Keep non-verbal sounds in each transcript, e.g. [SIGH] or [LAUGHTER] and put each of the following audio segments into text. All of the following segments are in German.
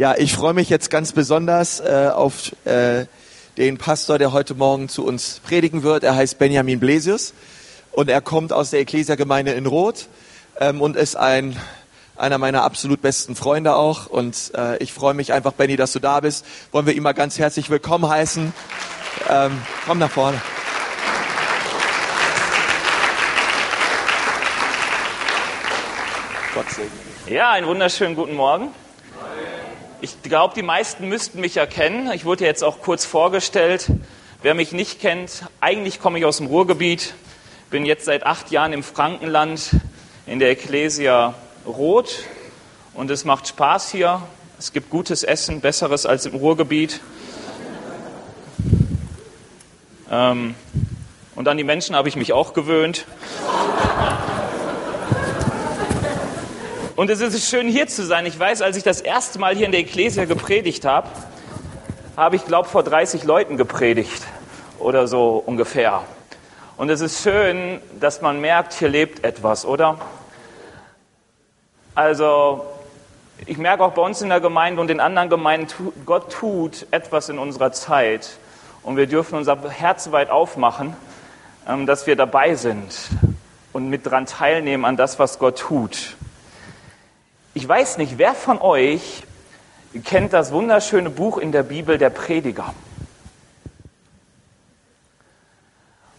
Ja, ich freue mich jetzt ganz besonders äh, auf äh, den Pastor, der heute Morgen zu uns predigen wird. Er heißt Benjamin Blesius und er kommt aus der Ecclesia-Gemeinde in Roth ähm, und ist ein einer meiner absolut besten Freunde auch. Und äh, ich freue mich einfach, Benny, dass du da bist. Wollen wir ihn mal ganz herzlich willkommen heißen. Ähm, komm nach vorne. Gott segne. Ja, einen wunderschönen guten Morgen. Ich glaube, die meisten müssten mich erkennen. Ich wurde jetzt auch kurz vorgestellt. Wer mich nicht kennt, eigentlich komme ich aus dem Ruhrgebiet, bin jetzt seit acht Jahren im Frankenland in der Ecclesia Rot und es macht Spaß hier. Es gibt gutes Essen, besseres als im Ruhrgebiet. Ähm, und an die Menschen habe ich mich auch gewöhnt. Und es ist schön hier zu sein. Ich weiß, als ich das erste Mal hier in der Ecclesia gepredigt habe, habe ich, glaube vor 30 Leuten gepredigt oder so ungefähr. Und es ist schön, dass man merkt, hier lebt etwas, oder? Also ich merke auch bei uns in der Gemeinde und in anderen Gemeinden, Gott tut etwas in unserer Zeit und wir dürfen unser Herz weit aufmachen, ähm, dass wir dabei sind und mit dran teilnehmen an das, was Gott tut. Ich weiß nicht, wer von euch kennt das wunderschöne Buch in der Bibel, der Prediger?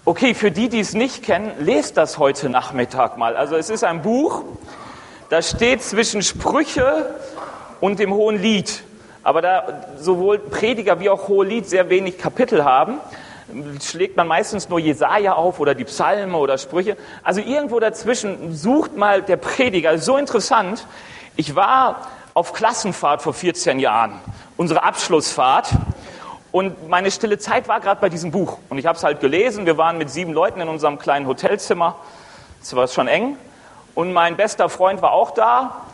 Okay, für die, die es nicht kennen, lest das heute Nachmittag mal. Also es ist ein Buch, das steht zwischen Sprüche und dem Hohen Lied. Aber da sowohl Prediger wie auch Hohe Lied sehr wenig Kapitel haben, schlägt man meistens nur Jesaja auf oder die Psalme oder Sprüche. Also irgendwo dazwischen sucht mal der Prediger. So interessant. Ich war auf Klassenfahrt vor 14 Jahren, unsere Abschlussfahrt. Und meine stille Zeit war gerade bei diesem Buch. Und ich habe es halt gelesen. Wir waren mit sieben Leuten in unserem kleinen Hotelzimmer. Es war schon eng. Und mein bester Freund war auch da.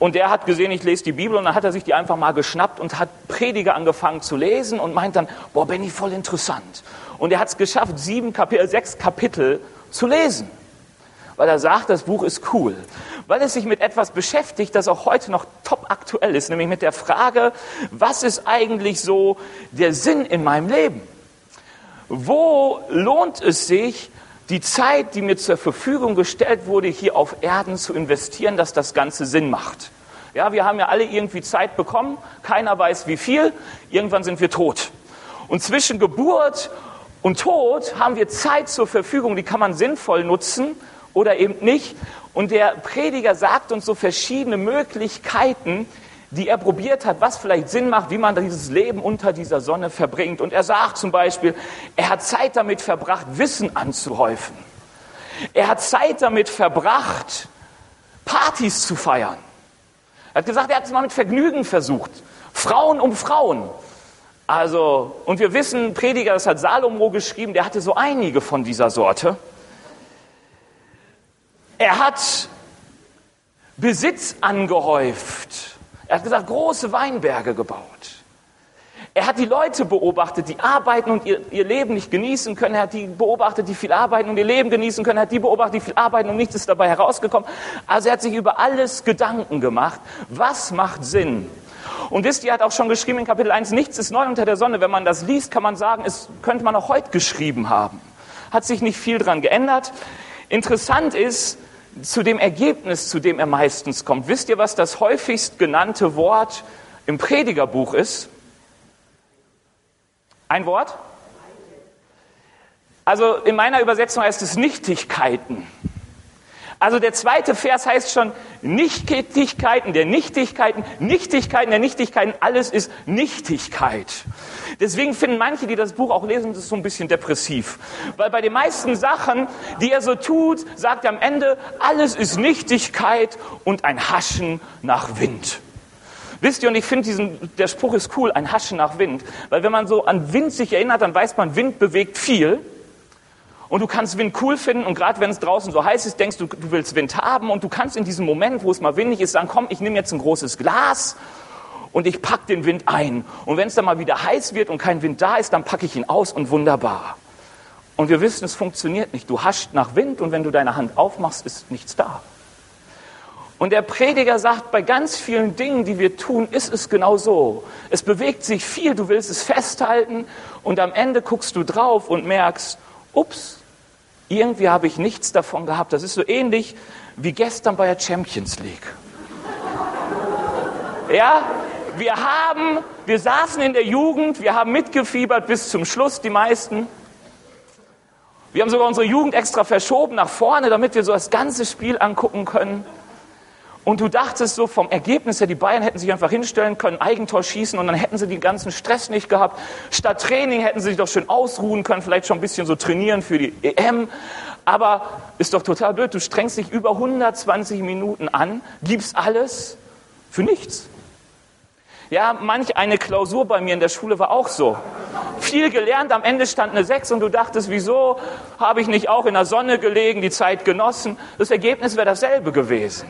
Und der hat gesehen, ich lese die Bibel. Und dann hat er sich die einfach mal geschnappt und hat Prediger angefangen zu lesen und meint dann, boah, Benny, voll interessant. Und er hat es geschafft, sieben Kapitel, sechs Kapitel zu lesen. Weil er sagt, das Buch ist cool weil es sich mit etwas beschäftigt, das auch heute noch top aktuell ist, nämlich mit der Frage, was ist eigentlich so der Sinn in meinem Leben? Wo lohnt es sich, die Zeit, die mir zur Verfügung gestellt wurde, hier auf Erden zu investieren, dass das Ganze Sinn macht? Ja, wir haben ja alle irgendwie Zeit bekommen, keiner weiß wie viel, irgendwann sind wir tot. Und zwischen Geburt und Tod haben wir Zeit zur Verfügung, die kann man sinnvoll nutzen oder eben nicht. Und der Prediger sagt uns so verschiedene Möglichkeiten, die er probiert hat, was vielleicht Sinn macht, wie man dieses Leben unter dieser Sonne verbringt. Und er sagt zum Beispiel, er hat Zeit damit verbracht, Wissen anzuhäufen. Er hat Zeit damit verbracht, Partys zu feiern. Er hat gesagt, er hat es mal mit Vergnügen versucht. Frauen um Frauen. Also, und wir wissen, Prediger, das hat Salomo geschrieben, der hatte so einige von dieser Sorte. Er hat Besitz angehäuft. Er hat gesagt, große Weinberge gebaut. Er hat die Leute beobachtet, die arbeiten und ihr, ihr, Leben nicht genießen können. Er hat die beobachtet, die viel arbeiten und ihr Leben genießen können. Er hat die beobachtet, die viel arbeiten und nichts ist dabei herausgekommen. Also er hat sich über alles Gedanken gemacht. Was macht Sinn? Und wisst ihr, hat auch schon geschrieben in Kapitel 1, nichts ist neu unter der Sonne. Wenn man das liest, kann man sagen, es könnte man auch heute geschrieben haben. Hat sich nicht viel dran geändert. Interessant ist, zu dem Ergebnis, zu dem er meistens kommt. Wisst ihr, was das häufigst genannte Wort im Predigerbuch ist? Ein Wort? Also in meiner Übersetzung heißt es Nichtigkeiten. Also der zweite Vers heißt schon Nichtigkeiten der Nichtigkeiten, Nichtigkeiten der Nichtigkeiten, alles ist Nichtigkeit. Deswegen finden manche, die das Buch auch lesen, das so ein bisschen depressiv. Weil bei den meisten Sachen, die er so tut, sagt er am Ende, alles ist Nichtigkeit und ein Haschen nach Wind. Wisst ihr, und ich finde der Spruch ist cool, ein Haschen nach Wind. Weil wenn man so an Wind sich erinnert, dann weiß man, Wind bewegt viel. Und du kannst Wind cool finden und gerade wenn es draußen so heiß ist, denkst du, du willst Wind haben und du kannst in diesem Moment, wo es mal windig ist, sagen, komm, ich nehme jetzt ein großes Glas und ich packe den Wind ein. Und wenn es dann mal wieder heiß wird und kein Wind da ist, dann packe ich ihn aus und wunderbar. Und wir wissen, es funktioniert nicht. Du hascht nach Wind und wenn du deine Hand aufmachst, ist nichts da. Und der Prediger sagt, bei ganz vielen Dingen, die wir tun, ist es genau so. Es bewegt sich viel, du willst es festhalten und am Ende guckst du drauf und merkst, ups, irgendwie habe ich nichts davon gehabt. Das ist so ähnlich wie gestern bei der Champions League. Ja, wir haben, wir saßen in der Jugend, wir haben mitgefiebert bis zum Schluss, die meisten. Wir haben sogar unsere Jugend extra verschoben nach vorne, damit wir so das ganze Spiel angucken können. Und du dachtest so vom Ergebnis her, die Bayern hätten sich einfach hinstellen können, Eigentor schießen und dann hätten sie den ganzen Stress nicht gehabt. Statt Training hätten sie sich doch schön ausruhen können, vielleicht schon ein bisschen so trainieren für die EM. Aber ist doch total blöd. Du strengst dich über 120 Minuten an, gibst alles für nichts. Ja, manch eine Klausur bei mir in der Schule war auch so. Viel gelernt, am Ende stand eine 6 und du dachtest, wieso habe ich nicht auch in der Sonne gelegen, die Zeit genossen? Das Ergebnis wäre dasselbe gewesen.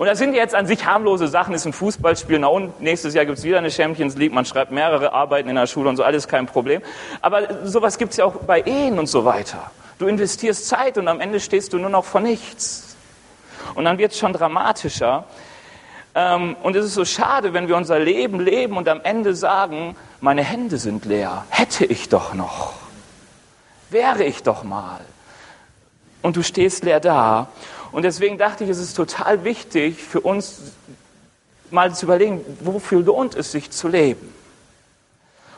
Und das sind jetzt an sich harmlose Sachen, ist ein Fußballspiel, na und nächstes Jahr gibt es wieder eine Champions League, man schreibt mehrere Arbeiten in der Schule und so, alles kein Problem. Aber sowas gibt es ja auch bei Ehen und so weiter. Du investierst Zeit und am Ende stehst du nur noch vor nichts. Und dann wird es schon dramatischer. Ähm, und es ist so schade, wenn wir unser Leben leben und am Ende sagen, meine Hände sind leer, hätte ich doch noch, wäre ich doch mal. Und du stehst leer da. Und deswegen dachte ich, es ist total wichtig für uns mal zu überlegen, wofür lohnt es sich zu leben.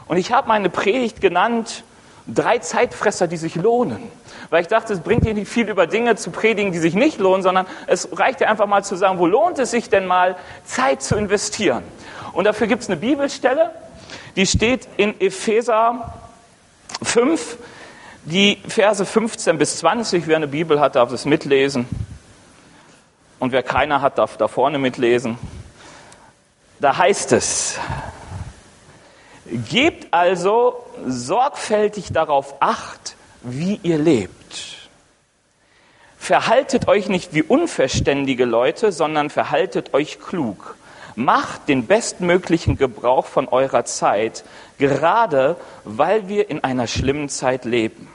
Und ich habe meine Predigt genannt, drei Zeitfresser, die sich lohnen. Weil ich dachte, es bringt dir nicht viel über Dinge zu predigen, die sich nicht lohnen, sondern es reicht ja einfach mal zu sagen, wo lohnt es sich denn mal, Zeit zu investieren. Und dafür gibt es eine Bibelstelle, die steht in Epheser 5, die Verse 15 bis 20. Wer eine Bibel hat, darf es mitlesen. Und wer keine hat, darf da vorne mitlesen. Da heißt es, gebt also sorgfältig darauf acht, wie ihr lebt. Verhaltet euch nicht wie unverständige Leute, sondern verhaltet euch klug. Macht den bestmöglichen Gebrauch von eurer Zeit, gerade weil wir in einer schlimmen Zeit leben.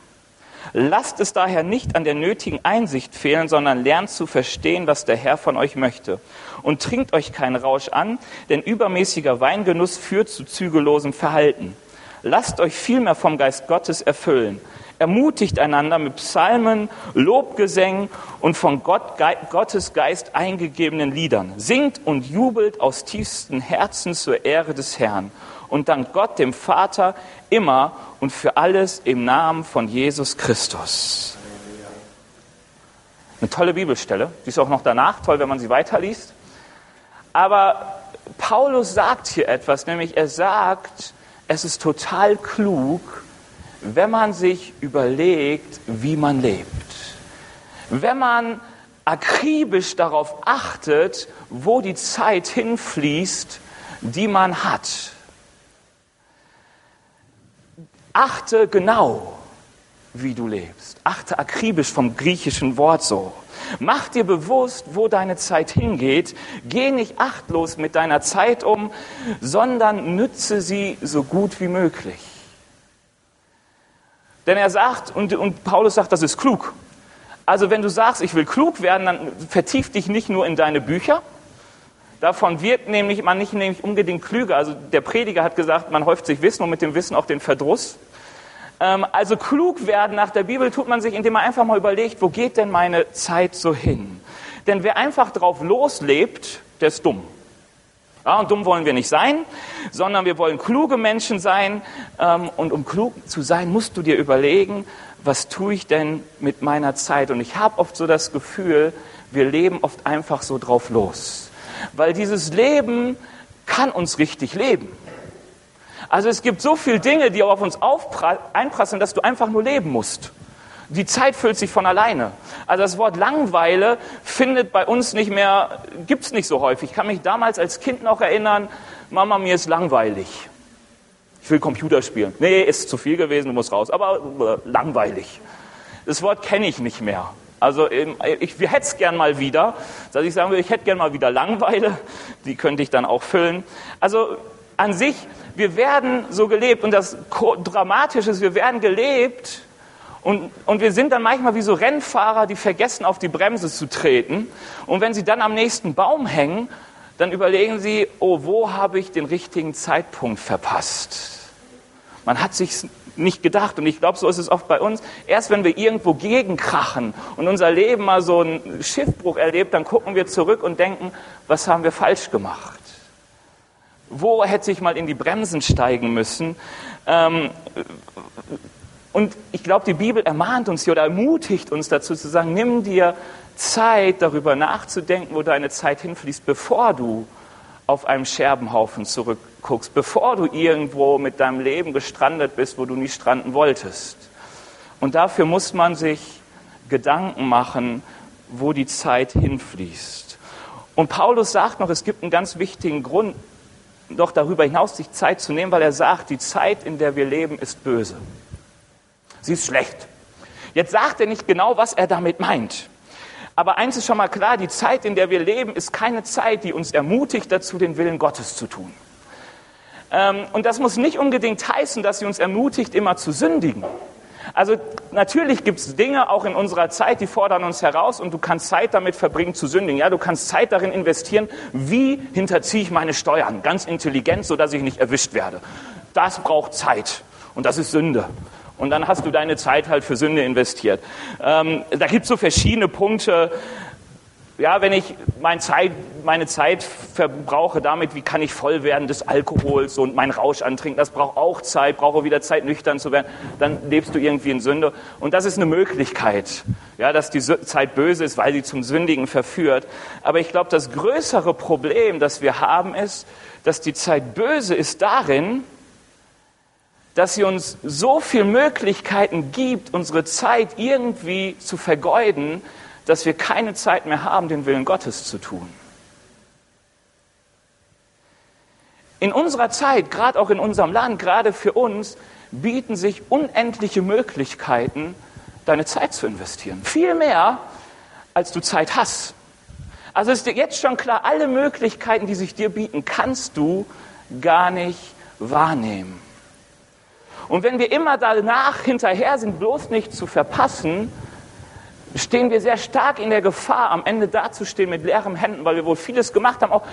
Lasst es daher nicht an der nötigen Einsicht fehlen, sondern lernt zu verstehen, was der Herr von euch möchte. Und trinkt euch keinen Rausch an, denn übermäßiger Weingenuss führt zu zügellosem Verhalten. Lasst euch vielmehr vom Geist Gottes erfüllen. Ermutigt einander mit Psalmen, Lobgesängen und von Gott, Gottes Geist eingegebenen Liedern. Singt und jubelt aus tiefstem Herzen zur Ehre des Herrn und dankt Gott, dem Vater, immer und für alles im Namen von Jesus Christus. Eine tolle Bibelstelle. Die ist auch noch danach toll, wenn man sie weiterliest. Aber Paulus sagt hier etwas, nämlich er sagt, es ist total klug, wenn man sich überlegt, wie man lebt. Wenn man akribisch darauf achtet, wo die Zeit hinfließt, die man hat achte genau, wie du lebst. Achte akribisch vom griechischen Wort so. Mach dir bewusst, wo deine Zeit hingeht. Geh nicht achtlos mit deiner Zeit um, sondern nütze sie so gut wie möglich. Denn er sagt, und, und Paulus sagt, das ist klug. Also wenn du sagst, ich will klug werden, dann vertief dich nicht nur in deine Bücher, Davon wird nämlich man nicht nämlich unbedingt klüger. Also der Prediger hat gesagt, man häuft sich Wissen und mit dem Wissen auch den Verdruss. Ähm, also klug werden nach der Bibel tut man sich, indem man einfach mal überlegt, wo geht denn meine Zeit so hin? Denn wer einfach drauf loslebt, der ist dumm. Ja, und dumm wollen wir nicht sein, sondern wir wollen kluge Menschen sein. Ähm, und um klug zu sein, musst du dir überlegen, was tue ich denn mit meiner Zeit? Und ich habe oft so das Gefühl, wir leben oft einfach so drauf los. Weil dieses Leben kann uns richtig leben. Also es gibt so viele Dinge, die auf uns einprasseln, dass du einfach nur leben musst. Die Zeit füllt sich von alleine. Also das Wort Langweile findet bei uns nicht mehr, gibt es nicht so häufig. Ich kann mich damals als Kind noch erinnern, Mama, mir ist langweilig. Ich will Computer spielen. Nee, ist zu viel gewesen, du musst raus. Aber äh, langweilig. Das Wort kenne ich nicht mehr. Also ich hätte es gern mal wieder, dass ich sagen würde, ich hätte gern mal wieder Langweile, die könnte ich dann auch füllen. Also an sich, wir werden so gelebt und das Dramatische ist, wir werden gelebt Und, und wir sind dann manchmal wie so Rennfahrer, die vergessen, auf die Bremse zu treten. Und wenn sie dann am nächsten Baum hängen, dann überlegen sie, oh, wo habe ich den richtigen Zeitpunkt verpasst? Man hat sich nicht gedacht. Und ich glaube, so ist es oft bei uns. Erst wenn wir irgendwo gegenkrachen und unser Leben mal so einen Schiffbruch erlebt, dann gucken wir zurück und denken, was haben wir falsch gemacht? Wo hätte ich mal in die Bremsen steigen müssen? Ähm, und ich glaube, die Bibel ermahnt uns hier oder ermutigt uns dazu zu sagen, nimm dir Zeit, darüber nachzudenken, wo deine Zeit hinfließt, bevor du auf einem Scherbenhaufen zurückguckst, bevor du irgendwo mit deinem Leben gestrandet bist, wo du nie stranden wolltest. Und dafür muss man sich Gedanken machen, wo die Zeit hinfließt. Und Paulus sagt noch, es gibt einen ganz wichtigen Grund, doch darüber hinaus sich Zeit zu nehmen, weil er sagt, die Zeit, in der wir leben, ist böse. Sie ist schlecht. Jetzt sagt er nicht genau, was er damit meint. Aber eins ist schon mal klar, die Zeit, in der wir leben, ist keine Zeit, die uns ermutigt dazu, den Willen Gottes zu tun. Ähm, und das muss nicht unbedingt heißen, dass sie uns ermutigt, immer zu sündigen. Also natürlich gibt es Dinge auch in unserer Zeit, die fordern uns heraus und du kannst Zeit damit verbringen zu sündigen. Ja, du kannst Zeit darin investieren, wie hinterziehe ich meine Steuern, ganz intelligent, sodass ich nicht erwischt werde. Das braucht Zeit und das ist Sünde. Und dann hast du deine Zeit halt für Sünde investiert. Ähm, da gibt es so verschiedene Punkte. Ja, wenn ich mein Zeit, meine Zeit verbrauche damit, wie kann ich voll werden des Alkohols und meinen Rausch antrinken, das braucht auch Zeit, brauche wieder Zeit, nüchtern zu werden, dann lebst du irgendwie in Sünde. Und das ist eine Möglichkeit, ja, dass die Zeit böse ist, weil sie zum Sündigen verführt. Aber ich glaube, das größere Problem, das wir haben, ist, dass die Zeit böse ist darin, dass sie uns so viele Möglichkeiten gibt, unsere Zeit irgendwie zu vergeuden, dass wir keine Zeit mehr haben, den Willen Gottes zu tun. In unserer Zeit, gerade auch in unserem Land, gerade für uns, bieten sich unendliche Möglichkeiten, deine Zeit zu investieren. Viel mehr, als du Zeit hast. Also ist dir jetzt schon klar, alle Möglichkeiten, die sich dir bieten, kannst du gar nicht wahrnehmen. Und wenn wir immer danach hinterher sind, bloß nicht zu verpassen, stehen wir sehr stark in der Gefahr, am Ende dazustehen mit leeren Händen, weil wir wohl vieles gemacht haben, auch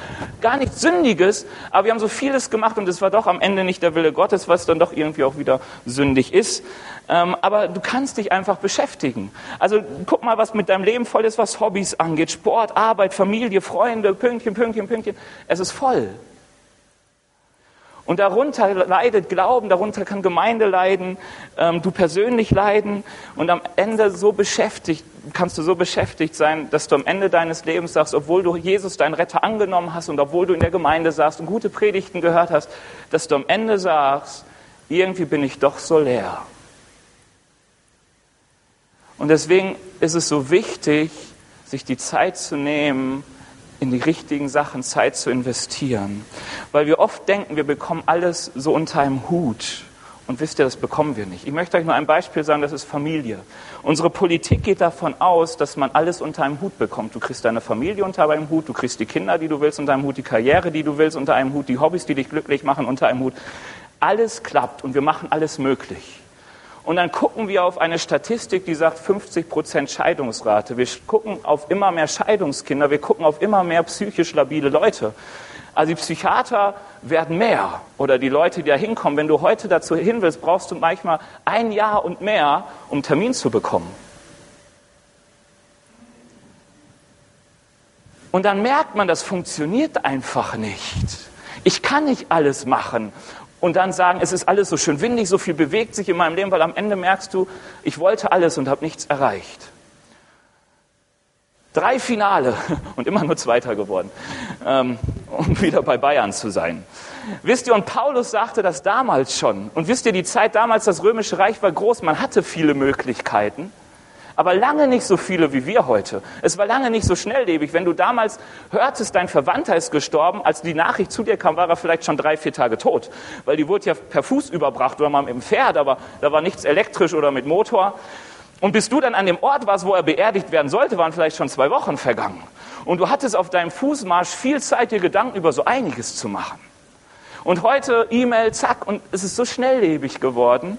gar nichts Sündiges, aber wir haben so vieles gemacht und es war doch am Ende nicht der Wille Gottes, was dann doch irgendwie auch wieder sündig ist. Ähm, aber du kannst dich einfach beschäftigen. Also guck mal, was mit deinem Leben voll ist, was Hobbys angeht, Sport, Arbeit, Familie, Freunde, Pünktchen, Pünktchen, Pünktchen. Es ist voll. Und darunter leidet Glauben, darunter kann Gemeinde leiden, ähm, du persönlich leiden und am Ende so beschäftigt, kannst du so beschäftigt sein, dass du am Ende deines Lebens sagst, obwohl du Jesus, deinen Retter, angenommen hast und obwohl du in der Gemeinde saßt und gute Predigten gehört hast, dass du am Ende sagst, irgendwie bin ich doch so leer. Und deswegen ist es so wichtig, sich die Zeit zu nehmen, in die richtigen Sachen Zeit zu investieren. Weil wir oft denken, wir bekommen alles so unter einem Hut. Und wisst ihr, das bekommen wir nicht. Ich möchte euch nur ein Beispiel sagen, das ist Familie. Unsere Politik geht davon aus, dass man alles unter einem Hut bekommt. Du kriegst deine Familie unter einem Hut, du kriegst die Kinder, die du willst, unter einem Hut, die Karriere, die du willst, unter einem Hut, die Hobbys, die dich glücklich machen, unter einem Hut. Alles klappt und wir machen alles möglich. Und dann gucken wir auf eine Statistik, die sagt 50 Prozent Scheidungsrate. Wir gucken auf immer mehr Scheidungskinder. Wir gucken auf immer mehr psychisch labile Leute. Also die Psychiater werden mehr oder die Leute, die da hinkommen. Wenn du heute dazu hin willst, brauchst du manchmal ein Jahr und mehr, um einen Termin zu bekommen. Und dann merkt man, das funktioniert einfach nicht. Ich kann nicht alles machen und dann sagen, es ist alles so schön windig, so viel bewegt sich in meinem Leben, weil am Ende merkst du, ich wollte alles und habe nichts erreicht. Drei Finale [LAUGHS] und immer nur Zweiter geworden, ähm, um [LAUGHS] wieder bei Bayern zu sein. Wisst ihr, und Paulus sagte das damals schon. Und wisst ihr, die Zeit damals, das Römische Reich war groß, man hatte viele Möglichkeiten aber lange nicht so viele wie wir heute. Es war lange nicht so schnelllebig. Wenn du damals hörtest, dein Verwandter ist gestorben, als die Nachricht zu dir kam, war er vielleicht schon drei, vier Tage tot. Weil die wurde ja per Fuß überbracht oder mal mit dem Pferd, aber da war nichts elektrisch oder mit Motor. Und bis du dann an dem Ort warst, wo er beerdigt werden sollte, waren vielleicht schon zwei Wochen vergangen. Und du hattest auf deinem Fußmarsch viel Zeit, dir Gedanken über so einiges zu machen. Und heute E-Mail, zack, und es ist so schnelllebig geworden,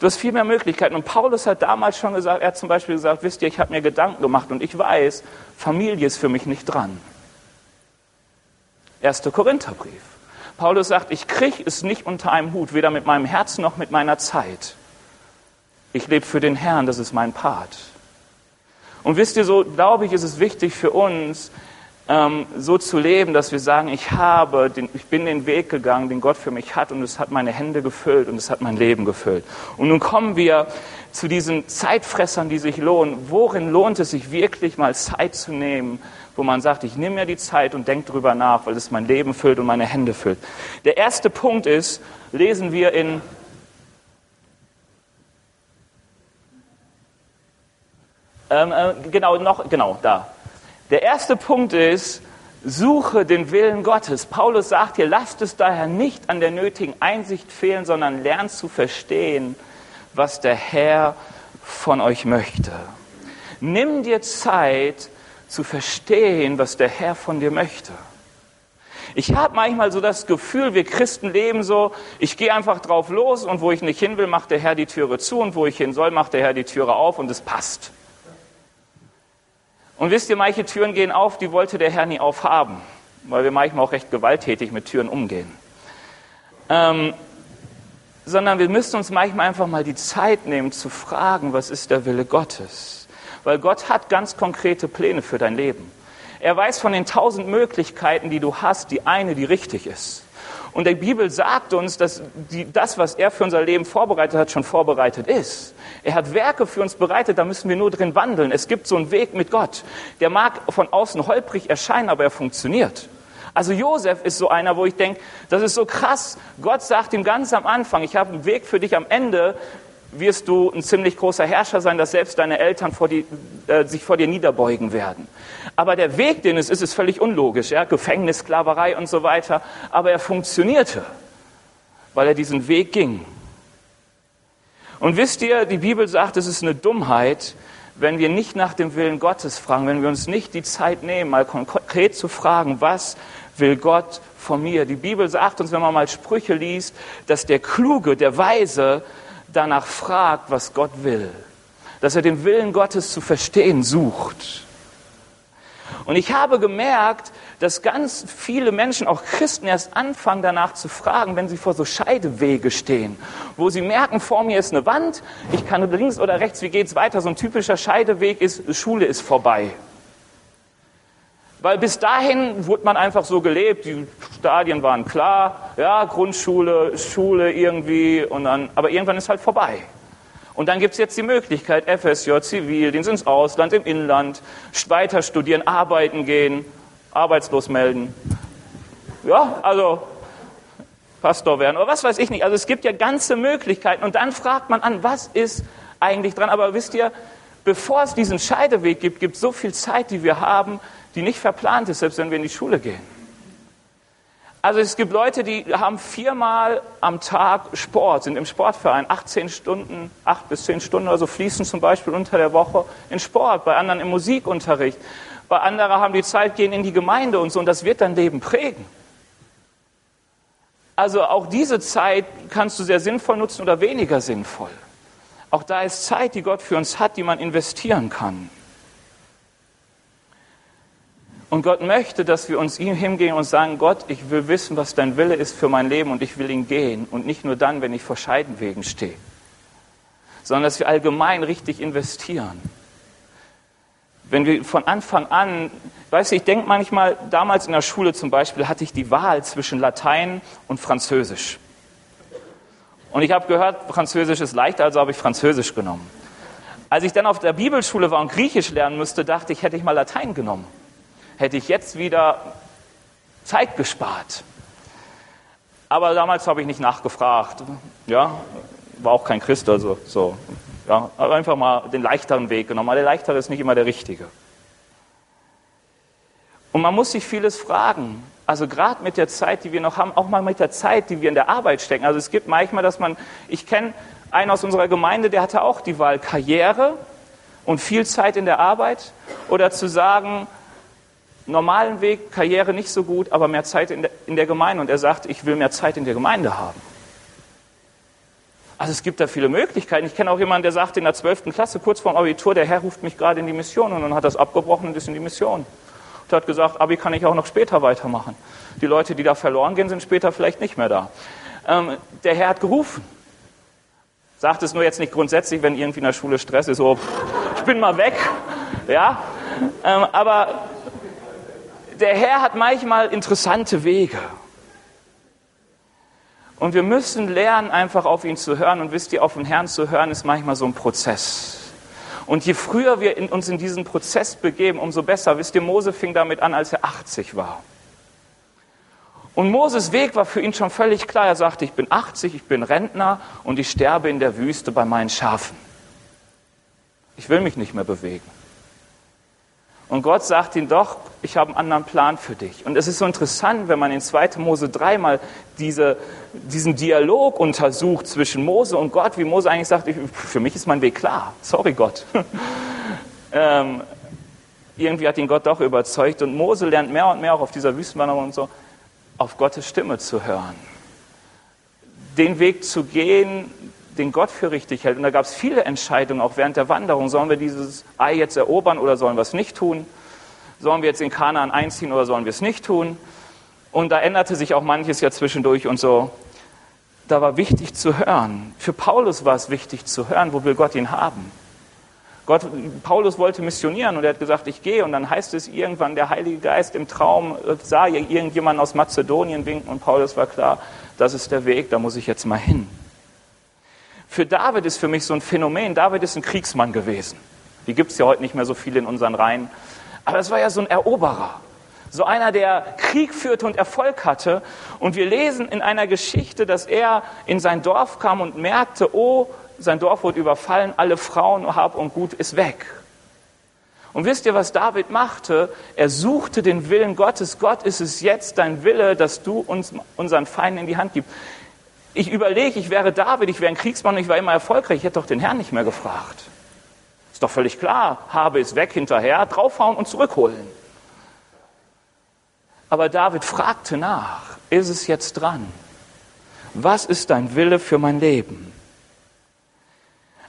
Du hast viel mehr Möglichkeiten. Und Paulus hat damals schon gesagt, er hat zum Beispiel gesagt, wisst ihr, ich habe mir Gedanken gemacht und ich weiß, Familie ist für mich nicht dran. 1. Korintherbrief. Paulus sagt, ich kriege es nicht unter einem Hut, weder mit meinem Herzen noch mit meiner Zeit. Ich lebe für den Herrn, das ist mein Part. Und wisst ihr, so glaube ich, ist es wichtig für uns, ähm, so zu leben, dass wir sagen, ich habe, den, ich bin den Weg gegangen, den Gott für mich hat und es hat meine Hände gefüllt und es hat mein Leben gefüllt. Und nun kommen wir zu diesen Zeitfressern, die sich lohnen. Worin lohnt es sich wirklich mal Zeit zu nehmen, wo man sagt, ich nehme mir die Zeit und denke drüber nach, weil es mein Leben füllt und meine Hände füllt. Der erste Punkt ist, lesen wir in ähm, äh, genau noch genau da der erste Punkt ist, suche den Willen Gottes. Paulus sagt hier, lasst es daher nicht an der nötigen Einsicht fehlen, sondern lernt zu verstehen, was der Herr von euch möchte. Nimm dir Zeit zu verstehen, was der Herr von dir möchte. Ich habe manchmal so das Gefühl, wir Christen leben so, ich gehe einfach drauf los und wo ich nicht hin will, macht der Herr die Türe zu und wo ich hin soll, macht der Herr die Türe auf und es passt. Und wisst ihr, manche Türen gehen auf, die wollte der Herr nie aufhaben, weil wir manchmal auch recht gewalttätig mit Türen umgehen. Ähm, sondern wir müssen uns manchmal einfach mal die Zeit nehmen zu fragen, was ist der Wille Gottes? Weil Gott hat ganz konkrete Pläne für dein Leben. Er weiß von den tausend Möglichkeiten, die du hast, die eine, die richtig ist. Und die Bibel sagt uns, dass die, das, was er für unser Leben vorbereitet hat, schon vorbereitet ist. Er hat Werke für uns bereitet, da müssen wir nur drin wandeln. Es gibt so einen Weg mit Gott. Der mag von außen holprig erscheinen, aber er funktioniert. Also Josef ist so einer, wo ich denke, das ist so krass. Gott sagt ihm ganz am Anfang, ich habe einen Weg für dich am Ende, wirst du ein ziemlich großer Herrscher sein, dass selbst deine Eltern vor die, äh, sich vor dir niederbeugen werden. Aber der Weg, den es ist, ist völlig unlogisch. Ja? Gefängnis, Sklaverei und so weiter. Aber er funktionierte, weil er diesen Weg ging. Und wisst ihr, die Bibel sagt, es ist eine Dummheit, wenn wir nicht nach dem Willen Gottes fragen, wenn wir uns nicht die Zeit nehmen, mal konkret zu fragen, was will Gott von mir? Die Bibel sagt uns, wenn man mal Sprüche liest, dass der Kluge, der Weise danach fragt, was Gott will. Dass er den Willen Gottes zu verstehen sucht. Und ich habe gemerkt, dass ganz viele Menschen, auch Christen, erst anfangen danach zu fragen, wenn sie vor so Scheidewege stehen, wo sie merken, vor mir ist eine Wand, ich kann links oder rechts, wie geht es weiter? So ein typischer Scheideweg ist, Schule ist vorbei. Weil bis dahin wurde man einfach so gelebt, die Stadien waren klar, ja, Grundschule, Schule irgendwie, und dann, aber irgendwann ist halt vorbei. Und dann gibt es jetzt die Möglichkeit, FSJ, Zivildienst ins Ausland, im Inland, weiter studieren, arbeiten gehen, arbeitslos melden. Ja, also Pastor werden oder was weiß ich nicht. Also es gibt ja ganze Möglichkeiten. Und dann fragt man an, was ist eigentlich dran? Aber wisst ihr, bevor es diesen Scheideweg gibt, gibt es so viel Zeit, die wir haben, die nicht verplant ist, selbst wenn wir in die Schule gehen. Also es gibt Leute, die haben viermal am Tag Sport, sind im Sportverein, 18 Stunden, acht bis zehn Stunden oder so fließen zum Beispiel unter der Woche in Sport, bei anderen im Musikunterricht, bei anderen haben die Zeit, gehen in die Gemeinde und so, und das wird dein Leben prägen. Also auch diese Zeit kannst du sehr sinnvoll nutzen oder weniger sinnvoll. Auch da ist Zeit, die Gott für uns hat, die man investieren kann. Und Gott möchte, dass wir uns ihm hingehen und sagen, Gott, ich will wissen, was dein Wille ist für mein Leben und ich will ihn gehen. Und nicht nur dann, wenn ich vor Scheidenwegen stehe, sondern dass wir allgemein richtig investieren. Wenn wir von Anfang an, weißt du, ich denke manchmal, damals in der Schule zum Beispiel hatte ich die Wahl zwischen Latein und Französisch. Und ich habe gehört, Französisch ist leicht, also habe ich Französisch genommen. Als ich dann auf der Bibelschule war und Griechisch lernen musste, dachte ich, hätte ich mal Latein genommen hätte ich jetzt wieder Zeit gespart. Aber damals habe ich nicht nachgefragt. Ja, war auch kein Christ, also so. Ja, aber einfach mal den leichteren Weg genommen. Aber der leichtere ist nicht immer der richtige. Und man muss sich vieles fragen. Also gerade mit der Zeit, die wir noch haben, auch mal mit der Zeit, die wir in der Arbeit stecken. Also es gibt manchmal, dass man, ich kenne einen aus unserer Gemeinde, der hatte auch die Wahl Karriere und viel Zeit in der Arbeit oder zu sagen, normalen Weg, Karriere nicht so gut, aber mehr Zeit in der, in der Gemeinde. Und er sagt, ich will mehr Zeit in der Gemeinde haben. Also es gibt da viele Möglichkeiten. Ich kenne auch jemanden, der sagt in der 12. Klasse, kurz vorm Abitur, der Herr ruft mich gerade in die Mission und dann hat das abgebrochen und ist in die Mission. Und hat gesagt, Abi kann ich auch noch später weitermachen. Die Leute, die da verloren gehen, sind später vielleicht nicht mehr da. Ähm, der Herr hat gerufen. Sagt es nur jetzt nicht grundsätzlich, wenn irgendwie in der Schule Stress ist, so, ich bin mal weg. Ja? Ähm, aber der Herr hat manchmal interessante Wege. Und wir müssen lernen, einfach auf ihn zu hören. Und wisst ihr, auf den Herrn zu hören, ist manchmal so ein Prozess. Und je früher wir in, uns in diesen Prozess begeben, umso besser. Wisst ihr, Mose fing damit an, als er 80 war. Und Moses Weg war für ihn schon völlig klar. Er sagte, ich bin 80, ich bin Rentner und ich sterbe in der Wüste bei meinen Schafen. Ich will mich nicht mehr bewegen. Und Gott sagt ihm doch, ich habe einen anderen Plan für dich. Und es ist so interessant, wenn man in 2. Mose 3 mal diese, diesen Dialog untersucht zwischen Mose und Gott, wie Mose eigentlich sagt, ich, für mich ist mein Weg klar. Sorry Gott. [LAUGHS] ähm, irgendwie hat ihn Gott doch überzeugt. Und Mose lernt mehr und mehr auch auf dieser Wüstenwanderung und so, auf Gottes Stimme zu hören. Den Weg zu gehen, den Gott für richtig hält. Und da gab es viele Entscheidungen, auch während der Wanderung. Sollen wir dieses Ei jetzt erobern oder sollen wir es nicht tun? Sollen wir jetzt in Kanaan einziehen oder sollen wir es nicht tun? Und da änderte sich auch manches ja zwischendurch und so. Da war wichtig zu hören. Für Paulus war es wichtig zu hören, wo will Gott ihn haben. Gott, Paulus wollte missionieren und er hat gesagt, ich gehe. Und dann heißt es irgendwann, der Heilige Geist im Traum sah irgendjemand aus Mazedonien winken und Paulus war klar, das ist der Weg, da muss ich jetzt mal hin. Für David ist für mich so ein Phänomen. David ist ein Kriegsmann gewesen. Die gibt es ja heute nicht mehr so viel in unseren Reihen. Aber es war ja so ein Eroberer. So einer, der Krieg führte und Erfolg hatte. Und wir lesen in einer Geschichte, dass er in sein Dorf kam und merkte, oh, sein Dorf wurde überfallen, alle Frauen, Hab und Gut ist weg. Und wisst ihr, was David machte? Er suchte den Willen Gottes. Gott, ist es jetzt dein Wille, dass du uns unseren Feinden in die Hand gibst? Ich überlege, ich wäre David, ich wäre ein Kriegsmann ich war immer erfolgreich, ich hätte doch den Herrn nicht mehr gefragt. Ist doch völlig klar, habe es weg, hinterher, draufhauen und zurückholen. Aber David fragte nach, ist es jetzt dran? Was ist dein Wille für mein Leben?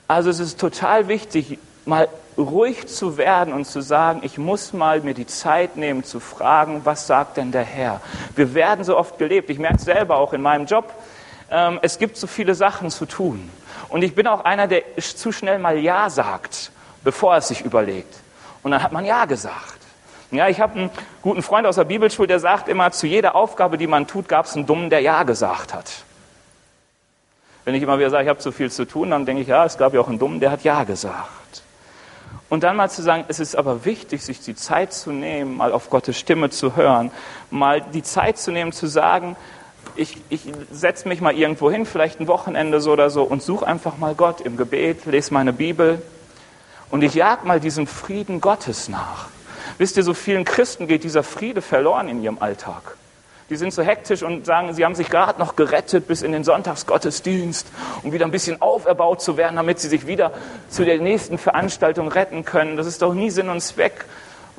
Also es ist total wichtig, mal ruhig zu werden und zu sagen, ich muss mal mir die Zeit nehmen zu fragen, was sagt denn der Herr? Wir werden so oft gelebt. Ich merke es selber auch in meinem Job ähm, es gibt so viele Sachen zu tun. Und ich bin auch einer, der zu schnell mal Ja sagt, bevor er es sich überlegt. Und dann hat man Ja gesagt. Ja, ich habe einen guten Freund aus der Bibelschule, der sagt immer, zu jeder Aufgabe, die man tut, gab es einen Dummen, der Ja gesagt hat. Wenn ich immer wieder sage, ich habe zu viel zu tun, dann denke ich, ja, es gab ja auch einen Dummen, der hat Ja gesagt. Und dann mal zu sagen, es ist aber wichtig, sich die Zeit zu nehmen, mal auf Gottes Stimme zu hören, mal die Zeit zu nehmen, zu sagen, ich, ich setze mich mal irgendwo hin, vielleicht ein Wochenende so oder so, und suche einfach mal Gott im Gebet, lese meine Bibel und ich jag mal diesem Frieden Gottes nach. Wisst ihr, so vielen Christen geht dieser Friede verloren in ihrem Alltag. Die sind so hektisch und sagen, sie haben sich gerade noch gerettet bis in den Sonntagsgottesdienst, um wieder ein bisschen auferbaut zu werden, damit sie sich wieder zu der nächsten Veranstaltung retten können. Das ist doch nie Sinn und Zweck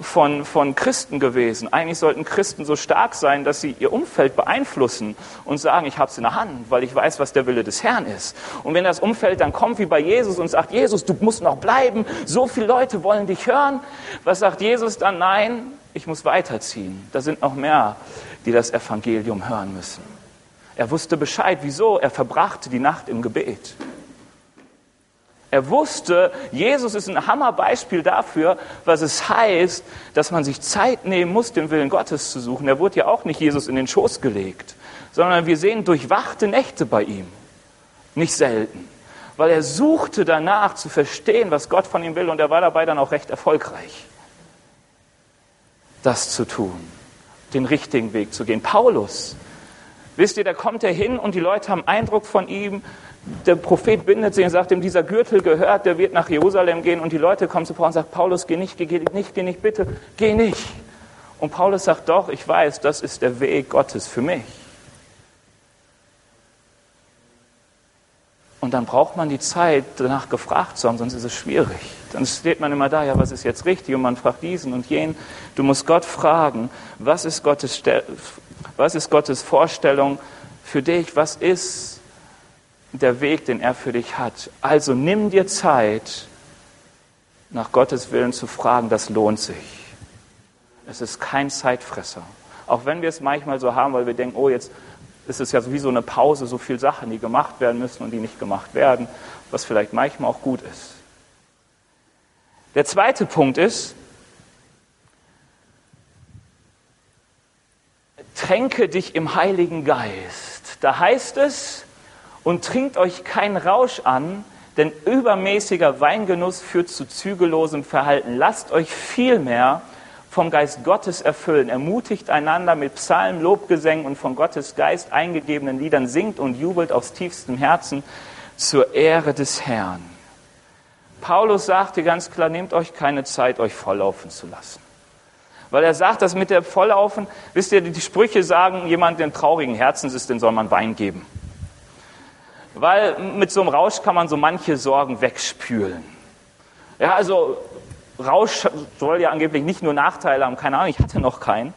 von, von Christen gewesen. Eigentlich sollten Christen so stark sein, dass sie ihr Umfeld beeinflussen und sagen, ich habe es in der Hand, weil ich weiß, was der Wille des Herrn ist. Und wenn das Umfeld dann kommt wie bei Jesus und sagt, Jesus, du musst noch bleiben, so viele Leute wollen dich hören, was sagt Jesus dann? Nein, ich muss weiterziehen. Da sind noch mehr, die das Evangelium hören müssen. Er wusste Bescheid. Wieso? Er verbrachte die Nacht im Gebet. Er wusste, Jesus ist ein Hammerbeispiel dafür, was es heißt, dass man sich Zeit nehmen muss, den Willen Gottes zu suchen. Er wurde ja auch nicht Jesus in den Schoß gelegt, sondern wir sehen durchwachte Nächte bei ihm. Nicht selten. Weil er suchte danach zu verstehen, was Gott von ihm will und er war dabei dann auch recht erfolgreich, das zu tun, den richtigen Weg zu gehen. Paulus, wisst ihr, da kommt er hin und die Leute haben Eindruck von ihm, der Prophet bindet sich und sagt ihm, dieser Gürtel gehört, der wird nach Jerusalem gehen. Und die Leute kommen zu Paulus und sagen, Paulus, geh nicht, geh nicht, geh nicht, bitte, geh nicht. Und Paulus sagt, doch, ich weiß, das ist der Weg Gottes für mich. Und dann braucht man die Zeit, danach gefragt zu haben, sonst ist es schwierig. Dann steht man immer da, ja, was ist jetzt richtig? Und man fragt diesen und jenen. Du musst Gott fragen, was ist Gottes, was ist Gottes Vorstellung für dich? Was ist der Weg, den er für dich hat. Also nimm dir Zeit, nach Gottes Willen zu fragen, das lohnt sich. Es ist kein Zeitfresser. Auch wenn wir es manchmal so haben, weil wir denken, oh, jetzt ist es ja sowieso eine Pause, so viele Sachen, die gemacht werden müssen und die nicht gemacht werden, was vielleicht manchmal auch gut ist. Der zweite Punkt ist, tränke dich im Heiligen Geist. Da heißt es, und trinkt euch keinen Rausch an, denn übermäßiger Weingenuss führt zu zügellosem Verhalten. Lasst euch vielmehr vom Geist Gottes erfüllen. Ermutigt einander mit Psalmen, Lobgesängen und von Gottes Geist eingegebenen Liedern, singt und jubelt aus tiefstem Herzen zur Ehre des Herrn. Paulus sagte ganz klar, nehmt euch keine Zeit, euch volllaufen zu lassen. Weil er sagt, dass mit der Volllaufen, wisst ihr, die Sprüche sagen, jemand, der traurigen Herzens ist, den soll man Wein geben. Weil mit so einem Rausch kann man so manche Sorgen wegspülen. Ja, also Rausch soll ja angeblich nicht nur Nachteile haben, keine Ahnung, ich hatte noch keinen.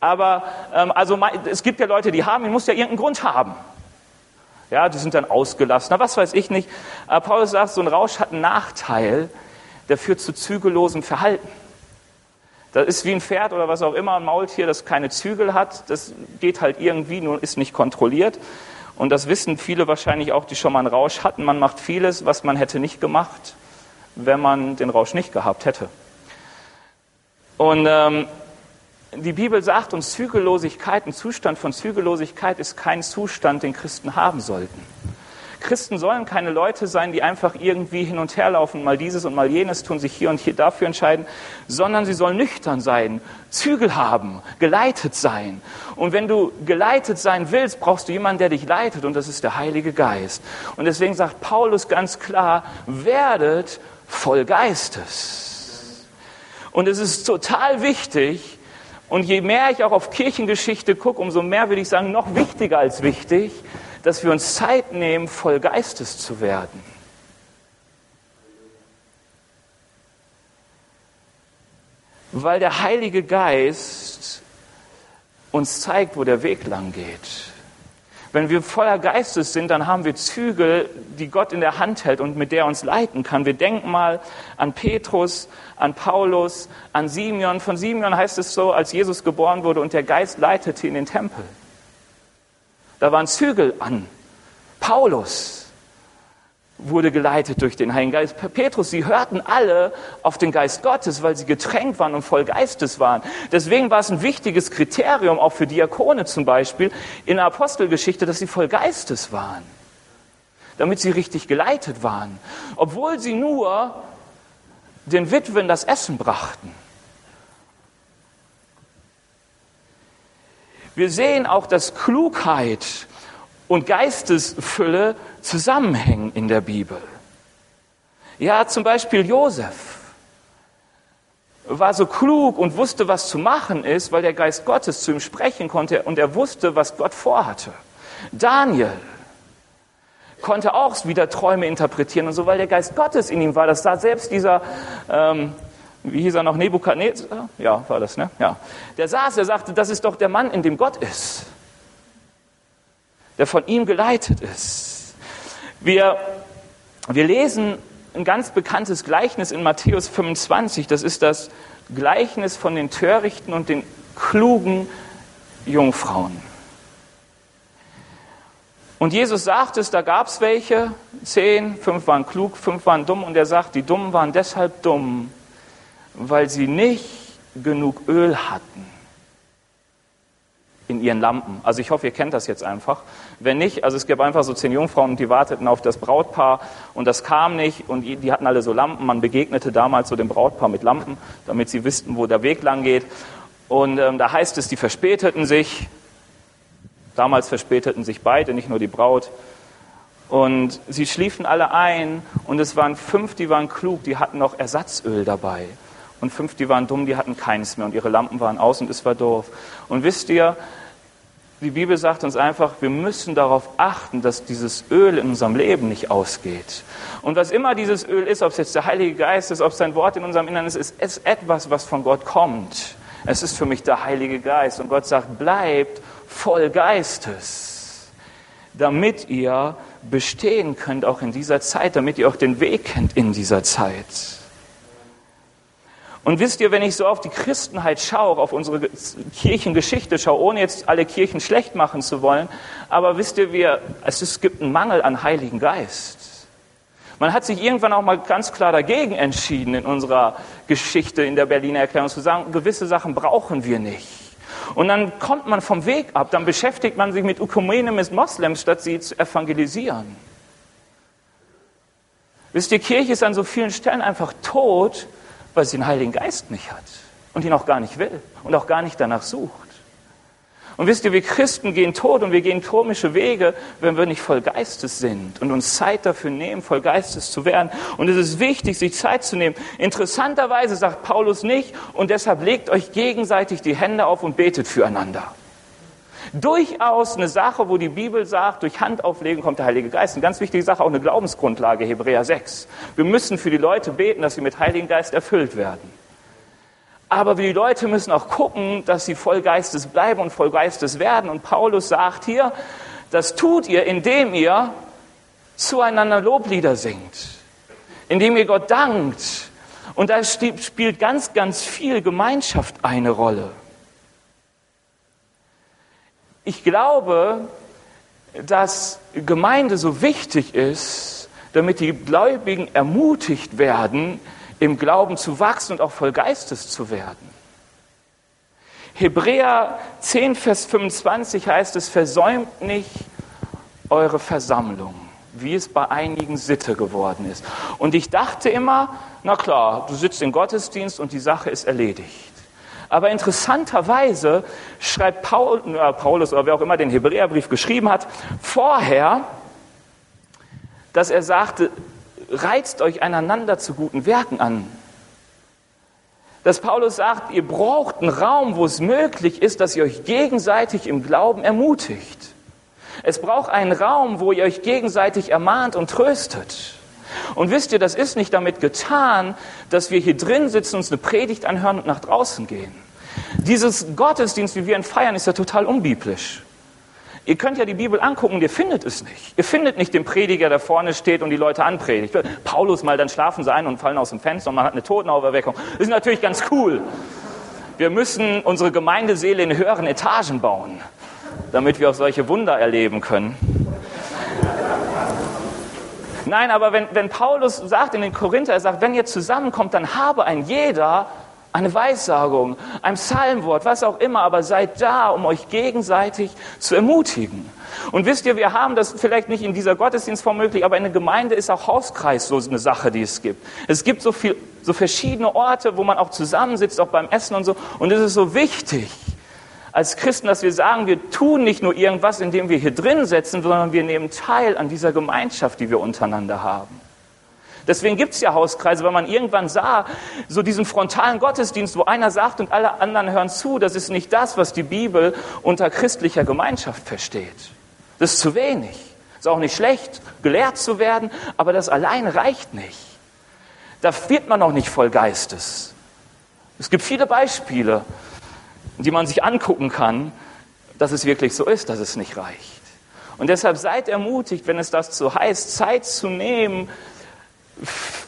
Aber ähm, also es gibt ja Leute, die haben, ihn muss ja irgendeinen Grund haben. Ja, die sind dann ausgelassen. Na, was weiß ich nicht. Aber Paulus sagt, so ein Rausch hat einen Nachteil, der führt zu zügellosem Verhalten. Das ist wie ein Pferd oder was auch immer, ein Maultier, das keine Zügel hat. Das geht halt irgendwie, nur ist nicht kontrolliert. Und das wissen viele wahrscheinlich auch, die schon mal einen Rausch hatten. Man macht vieles, was man hätte nicht gemacht, wenn man den Rausch nicht gehabt hätte. Und ähm, die Bibel sagt uns, Zügellosigkeit, ein Zustand von Zügellosigkeit ist kein Zustand, den Christen haben sollten. Christen sollen keine Leute sein, die einfach irgendwie hin und her laufen, mal dieses und mal jenes tun, sich hier und hier dafür entscheiden, sondern sie sollen nüchtern sein, Zügel haben, geleitet sein. Und wenn du geleitet sein willst, brauchst du jemanden, der dich leitet, und das ist der Heilige Geist. Und deswegen sagt Paulus ganz klar, werdet voll Geistes. Und es ist total wichtig, und je mehr ich auch auf Kirchengeschichte gucke, umso mehr würde ich sagen, noch wichtiger als wichtig, dass wir uns Zeit nehmen, voll Geistes zu werden. Weil der Heilige Geist uns zeigt, wo der Weg lang geht. Wenn wir voller Geistes sind, dann haben wir Zügel, die Gott in der Hand hält und mit der er uns leiten kann. Wir denken mal an Petrus, an Paulus, an Simeon. Von Simeon heißt es so, als Jesus geboren wurde und der Geist leitete in den Tempel. Da waren Zügel an. Paulus wurde geleitet durch den Heiligen Geist. Petrus, sie hörten alle auf den Geist Gottes, weil sie getränkt waren und voll Geistes waren. Deswegen war es ein wichtiges Kriterium, auch für Diakone zum Beispiel, in der Apostelgeschichte, dass sie voll Geistes waren. Damit sie richtig geleitet waren. Obwohl sie nur den Witwen das Essen brachten. Wir sehen auch, dass Klugheit und Geistesfülle zusammenhängen in der Bibel. Ja, zum Beispiel Josef war so klug und wusste, was zu machen ist, weil der Geist Gottes zu ihm sprechen konnte und er wusste, was Gott vorhatte. Daniel konnte auch wieder Träume interpretieren und so, weil der Geist Gottes in ihm war. Das sah selbst dieser, ähm, wie hieß er noch, Nebukadnezar? Ja, war das, ne? Ja. Der saß, er sagte, das ist doch der Mann, in dem Gott ist der von ihm geleitet ist. Wir, wir lesen ein ganz bekanntes Gleichnis in Matthäus 25. Das ist das Gleichnis von den törichten und den klugen Jungfrauen. Und Jesus sagt es, da gab es welche, zehn, fünf waren klug, fünf waren dumm. Und er sagt, die Dummen waren deshalb dumm, weil sie nicht genug Öl hatten in ihren Lampen. Also ich hoffe, ihr kennt das jetzt einfach. Wenn nicht, also es gab einfach so zehn Jungfrauen, die warteten auf das Brautpaar und das kam nicht und die hatten alle so Lampen. Man begegnete damals so dem Brautpaar mit Lampen, damit sie wüssten, wo der Weg lang geht. Und ähm, da heißt es, die verspäteten sich. Damals verspäteten sich beide, nicht nur die Braut. Und sie schliefen alle ein und es waren fünf, die waren klug, die hatten noch Ersatzöl dabei und fünf, die waren dumm, die hatten keins mehr und ihre Lampen waren aus und es war doof. Und wisst ihr, die Bibel sagt uns einfach, wir müssen darauf achten, dass dieses Öl in unserem Leben nicht ausgeht. Und was immer dieses Öl ist, ob es jetzt der Heilige Geist ist, ob es sein Wort in unserem Innern ist, ist es etwas, was von Gott kommt. Es ist für mich der Heilige Geist. Und Gott sagt, bleibt voll Geistes, damit ihr bestehen könnt, auch in dieser Zeit, damit ihr auch den Weg kennt in dieser Zeit. Und wisst ihr, wenn ich so auf die Christenheit schaue, auf unsere Kirchengeschichte schaue, ohne jetzt alle Kirchen schlecht machen zu wollen, aber wisst ihr, wir, es gibt einen Mangel an Heiligen Geist. Man hat sich irgendwann auch mal ganz klar dagegen entschieden in unserer Geschichte in der Berliner Erklärung zu sagen, gewisse Sachen brauchen wir nicht. Und dann kommt man vom Weg ab, dann beschäftigt man sich mit Ökumene mit Moslems, statt sie zu evangelisieren. Wisst ihr, Kirche ist an so vielen Stellen einfach tot, weil sie den Heiligen Geist nicht hat und ihn auch gar nicht will und auch gar nicht danach sucht. Und wisst ihr, wir Christen gehen tot und wir gehen komische Wege, wenn wir nicht voll Geistes sind und uns Zeit dafür nehmen, voll Geistes zu werden. Und es ist wichtig, sich Zeit zu nehmen. Interessanterweise sagt Paulus nicht, und deshalb legt euch gegenseitig die Hände auf und betet füreinander. Durchaus eine Sache, wo die Bibel sagt, durch Handauflegen kommt der Heilige Geist. Eine ganz wichtige Sache, auch eine Glaubensgrundlage, Hebräer 6. Wir müssen für die Leute beten, dass sie mit Heiligen Geist erfüllt werden. Aber die Leute müssen auch gucken, dass sie voll Geistes bleiben und voll Geistes werden. Und Paulus sagt hier, das tut ihr, indem ihr zueinander Loblieder singt, indem ihr Gott dankt. Und da spielt ganz, ganz viel Gemeinschaft eine Rolle. Ich glaube, dass Gemeinde so wichtig ist, damit die Gläubigen ermutigt werden, im Glauben zu wachsen und auch voll Geistes zu werden. Hebräer 10, Vers 25 heißt es, versäumt nicht eure Versammlung, wie es bei einigen Sitte geworden ist. Und ich dachte immer, na klar, du sitzt im Gottesdienst und die Sache ist erledigt. Aber interessanterweise schreibt Paul, äh, Paulus oder wer auch immer den Hebräerbrief geschrieben hat, vorher, dass er sagte, reizt euch einander zu guten Werken an. Dass Paulus sagt, ihr braucht einen Raum, wo es möglich ist, dass ihr euch gegenseitig im Glauben ermutigt. Es braucht einen Raum, wo ihr euch gegenseitig ermahnt und tröstet. Und wisst ihr, das ist nicht damit getan, dass wir hier drin sitzen, uns eine Predigt anhören und nach draußen gehen. Dieses Gottesdienst, wie wir ihn feiern, ist ja total unbiblisch. Ihr könnt ja die Bibel angucken, ihr findet es nicht. Ihr findet nicht den Prediger, der vorne steht und die Leute anpredigt. Paulus mal, dann schlafen sie ein und fallen aus dem Fenster und man hat eine Totenauferweckung. Das ist natürlich ganz cool. Wir müssen unsere Gemeindeseele in höheren Etagen bauen, damit wir auch solche Wunder erleben können. Nein, aber wenn, wenn Paulus sagt in den Korinther, er sagt, wenn ihr zusammenkommt, dann habe ein jeder eine Weissagung, ein Psalmwort, was auch immer, aber seid da, um euch gegenseitig zu ermutigen. Und wisst ihr, wir haben das vielleicht nicht in dieser Gottesdienstform möglich, aber in der Gemeinde ist auch Hauskreis so eine Sache, die es gibt. Es gibt so viel, so verschiedene Orte, wo man auch zusammensitzt, auch beim Essen und so. Und es ist so wichtig, als Christen, dass wir sagen, wir tun nicht nur irgendwas, indem wir hier drin sitzen, sondern wir nehmen teil an dieser Gemeinschaft, die wir untereinander haben. Deswegen gibt es ja Hauskreise, weil man irgendwann sah, so diesen frontalen Gottesdienst, wo einer sagt und alle anderen hören zu, das ist nicht das, was die Bibel unter christlicher Gemeinschaft versteht. Das ist zu wenig. Ist auch nicht schlecht, gelehrt zu werden, aber das allein reicht nicht. Da wird man noch nicht voll Geistes. Es gibt viele Beispiele die man sich angucken kann, dass es wirklich so ist, dass es nicht reicht. Und deshalb seid ermutigt, wenn es das so heißt, Zeit zu nehmen,